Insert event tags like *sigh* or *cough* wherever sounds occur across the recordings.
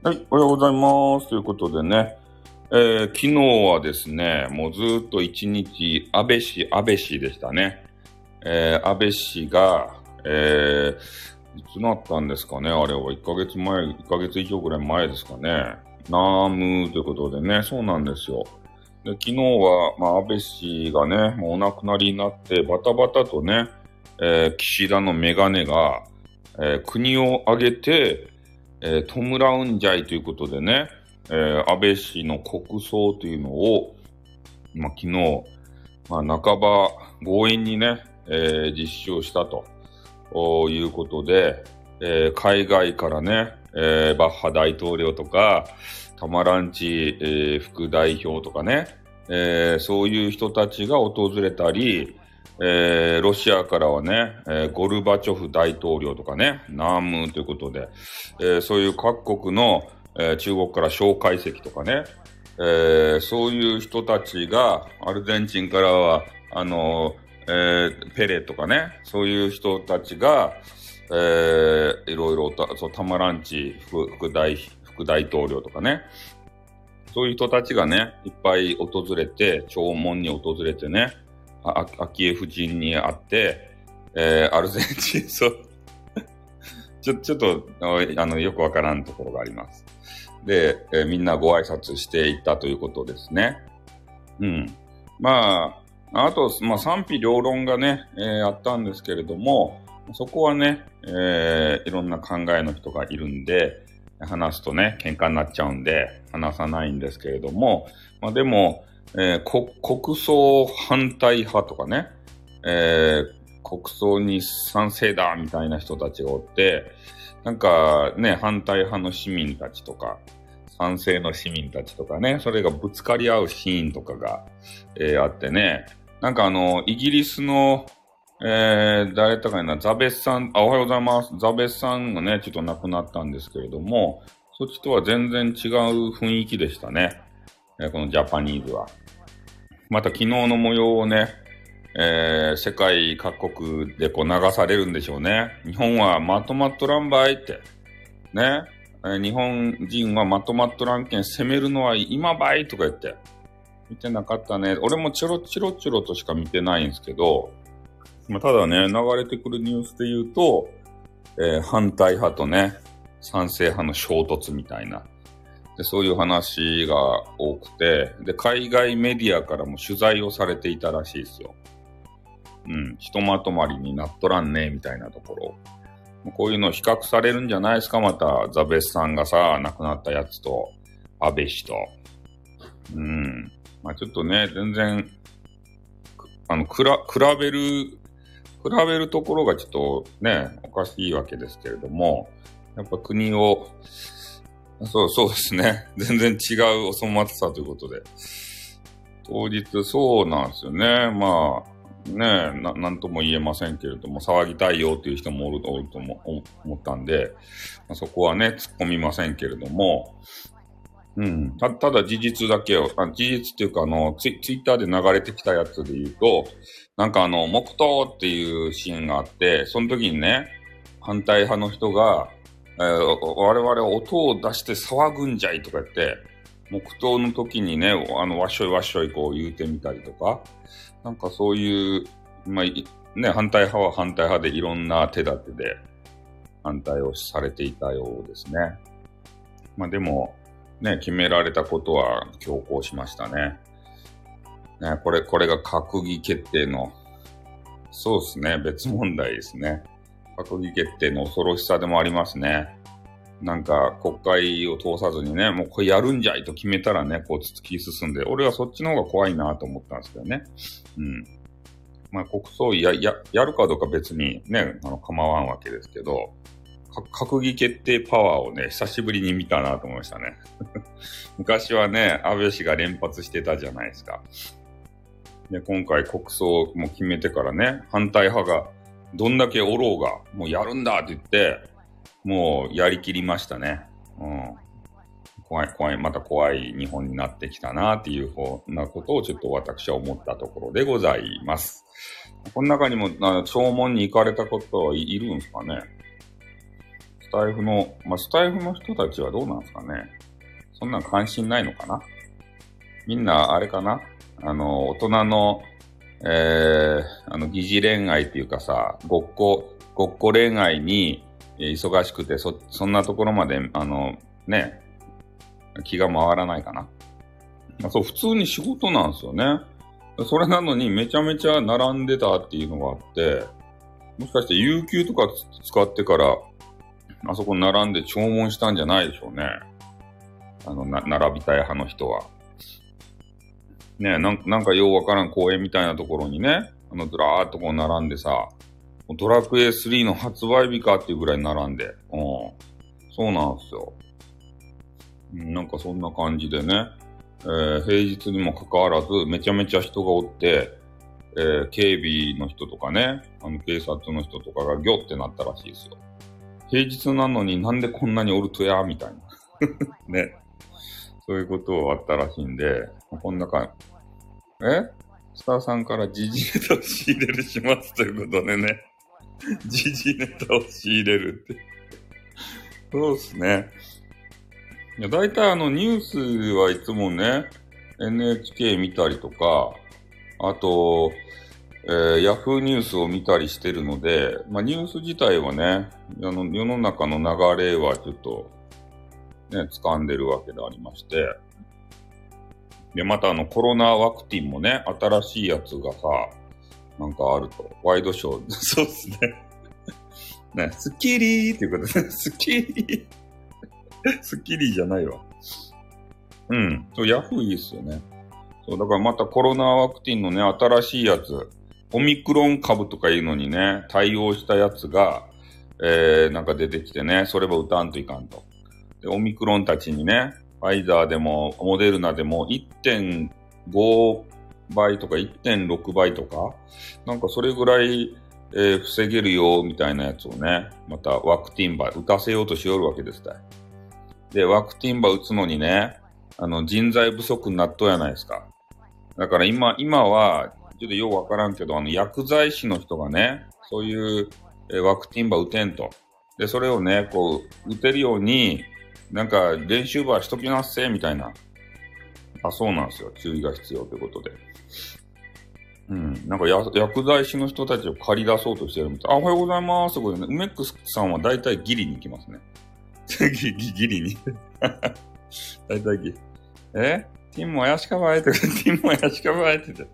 はい、おはようございます。ということでね、えー、昨日はですね、もうずっと一日、安倍氏、安倍氏でしたね。えー、安倍氏が、えー、いつなったんですかね、あれは。1ヶ月前、1ヶ月以上ぐらい前ですかね。ナームということでね、そうなんですよ。で昨日は、まあ、安倍氏がね、もうお亡くなりになって、バタバタとね、えー、岸田のメガネが、えー、国を挙げて、えー、弔うんじゃいということでね、えー、安倍氏の国葬というのを、まあ、昨日、まあ、半ば強引にね、えー、実施をしたということで、えー、海外からね、えー、バッハ大統領とか、タマランチ、えー、副代表とかね、えー、そういう人たちが訪れたり、えー、ロシアからはね、えー、ゴルバチョフ大統領とかね、ナームということで、えー、そういう各国の、えー、中国から蒋介石とかね、えー、そういう人たちが、アルゼンチンからは、あのえー、ペレとかね、そういう人たちが、えー、いろいろた、そう、タマランチ副副大、副大統領とかね、そういう人たちがね、いっぱい訪れて、弔問に訪れてね、昭恵夫人に会って、えー、アルゼンチン、そう、*laughs* ちょ、っと、あの、よくわからんところがあります。で、えー、みんなご挨拶していったということですね。うん。まあ、あと、まあ、賛否両論がね、えー、あったんですけれども、そこはね、えー、いろんな考えの人がいるんで、話すとね、喧嘩になっちゃうんで、話さないんですけれども、まあでも、えー、国葬反対派とかね、えー、国葬に賛成だみたいな人たちがおって、なんかね、反対派の市民たちとか、賛成の市民たちとかね、それがぶつかり合うシーンとかが、えー、あってね、なんかあの、イギリスの、えー、誰とかいな、ザベスさん、あ、おはようございます。ザベスさんがね、ちょっと亡くなったんですけれども、そっちとは全然違う雰囲気でしたね。このジャパニーズは。また昨日の模様をね、えー、世界各国でこう流されるんでしょうね。日本はまとまっとらんばいって。ね。え、日本人はまとまっとらんけん攻めるのは今ばいとか言って。見てなかったね。俺もチロチロチロとしか見てないんですけど、まあ、ただね、流れてくるニュースで言うと、えー、反対派とね、賛成派の衝突みたいな。でそういう話が多くてで、海外メディアからも取材をされていたらしいですよ。うん、ひとまとまりになっとらんね、みたいなところ。こういうの比較されるんじゃないですか、また、ザベスさんがさ、亡くなったやつと、安倍氏と。うん。まあちょっとね、全然、あの、くら、比べる、比べるところがちょっとね、おかしいわけですけれども、やっぱ国を、そう、そうですね。*laughs* 全然違うお粗末さということで。当日、そうなんですよね。まあ、ねな、なんとも言えませんけれども、騒ぎたいよっていう人もおるおると思ったんで、まあ、そこはね、突っ込みませんけれども、うん。たただ事実だけを、あ事実っていうか、あのツイ、ツイッターで流れてきたやつで言うと、なんかあの、黙祷っていうシーンがあって、その時にね、反対派の人が、えー、我々は音を出して騒ぐんじゃいとか言って、黙祷の時にね、あの、わっしょいわっしょいこう言うてみたりとか、なんかそういう、まあ、ね、反対派は反対派でいろんな手立てで反対をされていたようですね。まあでも、ね、決められたことは強行しましたね。ね、これ、これが閣議決定の、そうですね、別問題ですね。閣議決定の恐ろしさでもありますね。なんか国会を通さずにね、もうこれやるんじゃいと決めたらね、こう突き進んで、俺はそっちの方が怖いなと思ったんですけどね。うん。まあ国葬や、や、やるかどうか別にね、あの構わんわけですけど、閣議決定パワーをね、久しぶりに見たなと思いましたね。*laughs* 昔はね、安倍氏が連発してたじゃないですか。で、今回国葬も決めてからね、反対派がどんだけおろうが、もうやるんだって言って、もうやりきりましたね。うん。怖い、怖い、また怖い日本になってきたなっていうふうなことをちょっと私は思ったところでございます。この中にも、弔問に行かれたことはいるんですかねスタイフの、まあ、スタイフの人たちはどうなんですかね。そんなん関心ないのかなみんな、あれかなあの、大人の、えー、あの、疑似恋愛っていうかさ、ごっこ、ごっこ恋愛に忙しくて、そ、そんなところまで、あの、ね、気が回らないかな。まあ、そう、普通に仕事なんですよね。それなのにめちゃめちゃ並んでたっていうのがあって、もしかして有給とか使ってから、あそこ並んで注文したんじゃないでしょうね。あの、な、並びたい派の人は。ねなんなんかようわからん公園みたいなところにね、あの、ずらーっとこう並んでさ、ドラクエ3の発売日かっていうぐらい並んで、うん。そうなんですよ。なんかそんな感じでね、えー、平日にもかかわらず、めちゃめちゃ人がおって、えー、警備の人とかね、あの、警察の人とかがギョってなったらしいですよ。平日なのになんでこんなにおるとや、みたいな。*laughs* ね。そういうことはあったらしいんで、こんな感。え？スターさんから時事ネタを仕入れるしますということでね。*laughs* 時事ネタを仕入れるって。そうっすね。いや、大体あのニュースはいつもね、NHK 見たりとか、あと、えー、ヤフーニュースを見たりしてるので、まあ、ニュース自体はね、あの世の中の流れはちょっと、ね、掴んでるわけでありまして、で、またあのコロナワクチンもね、新しいやつがさ、なんかあると。ワイドショー。*laughs* そうっすね。*laughs* ね、スッキリーっていうことで、*laughs* スッキリー。スッキリじゃないわ。うん。そう、ヤフーいいっすよね。そう、だからまたコロナワクチンのね、新しいやつ、オミクロン株とかいうのにね、対応したやつが、えー、なんか出てきてね、それは打たんといかんと。で、オミクロンたちにね、ファイザーでも、モデルナでも1.5倍とか1.6倍とか、なんかそれぐらい、えー、防げるよ、みたいなやつをね、またワクチンバ打たせようとしよるわけですたで、ワクチンバ打つのにね、あの、人材不足になっとうやないですか。だから今、今は、ちょっとようわからんけど、あの、薬剤師の人がね、そういう、えワクチンバ打てんと。で、それをね、こう、打てるように、なんか、練習場しときなっせ、みたいな。あ、そうなんですよ。注意が必要ということで。うん。なんかや、薬剤師の人たちを借り出そうとしてるみたい。あ、おはようございます。とこでね、梅ックスさんは大体ギリに行きますね。*laughs* ギリ、ギリに。*laughs* 大体ギリ。え？ティンも怪しかばえて、ティンも怪しかばえてて。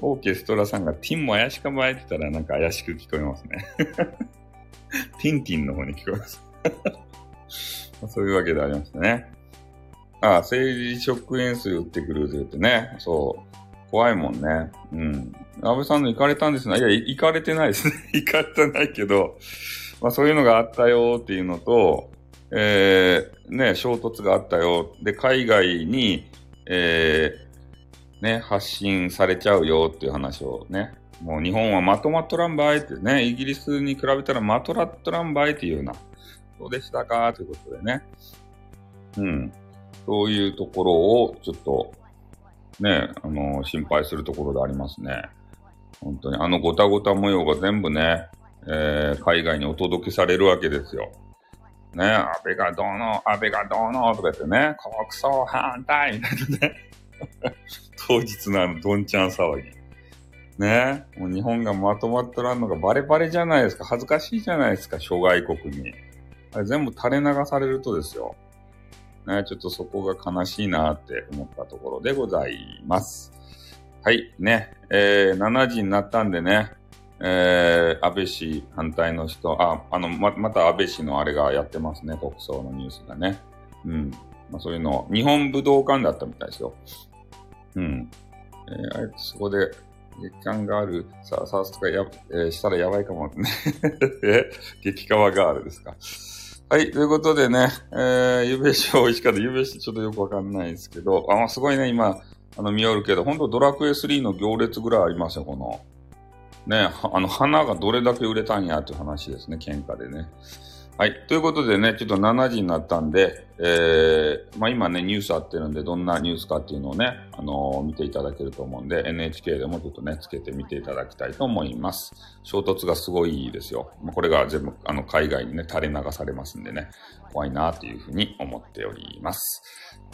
オーケストラさんがティンも怪しかばえてたらなんか怪しく聞こえますね。*laughs* ティンティンの方に聞こえます。そういうわけでありましたね。ああ、生理食塩水売ってくるって言ってね。そう。怖いもんね。うん。安倍さんの行かれたんですね。いや、行かれてないですね。*laughs* 行かれてないけど、まあそういうのがあったよっていうのと、えー、ね、衝突があったよ。で、海外に、えー、ね、発信されちゃうよっていう話をね。もう日本はまとまっとらんばいってね、イギリスに比べたらまとらっとらんばいっていうような、どうでしたか？ということでね。うん。そういうところをちょっと、ね、あの心配するところでありますね。本当に、あのごたごた模様が全部ね、えー、海外にお届けされるわけですよ。ね、安倍がどうの、安倍がどうの、とか言ってね、国葬反対みたいなね。*laughs* 当日のあの、どんちゃん騒ぎ。ね、もう日本がまとまっとらんのがバレバレじゃないですか。恥ずかしいじゃないですか、諸外国に。あれ全部垂れ流されるとですよ。ね、ちょっとそこが悲しいなって思ったところでございます。はい、ね、えー、7時になったんでね、えー、安倍氏反対の人、あ、あの、ま、また安倍氏のあれがやってますね、国葬のニュースがね。うん。まあ、そういうの、日本武道館だったみたいですよ。うん。えー、あれ、そこで、月間ガール、さ、さすとかや、えー、したらやばいかもね。*laughs* え、激川ガールですか。はい、ということでね、えー、ゆべし美味しかった。ゆべしちょっとよくわかんないですけど、あ、すごいね、今、あの、見よるけど、本当ドラクエ3の行列ぐらいありますよ、この。ね、あの、花がどれだけ売れたんやっていう話ですね、喧嘩でね。はい。ということでね、ちょっと7時になったんで、えー、まあ今ね、ニュースあってるんで、どんなニュースかっていうのをね、あのー、見ていただけると思うんで、NHK でもちょっとね、つけてみていただきたいと思います。衝突がすごいですよ。これが全部、あの、海外にね、垂れ流されますんでね、怖いなというふうに思っております。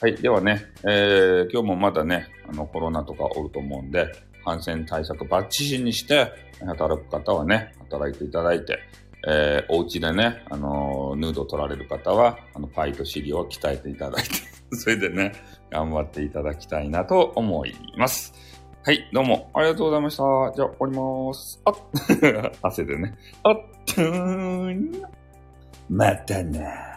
はい。ではね、えー、今日もまだね、あの、コロナとかおると思うんで、感染対策バッチシにして、働く方はね、働いていただいて、えー、お家でね、あのー、ヌード取られる方は、あの、パイとシリを鍛えていただいて、*laughs* それでね、頑張っていただきたいなと思います。はい、どうもありがとうございました。じゃあ、終わりまーす。あっ *laughs* 汗でね。あっとーん。またな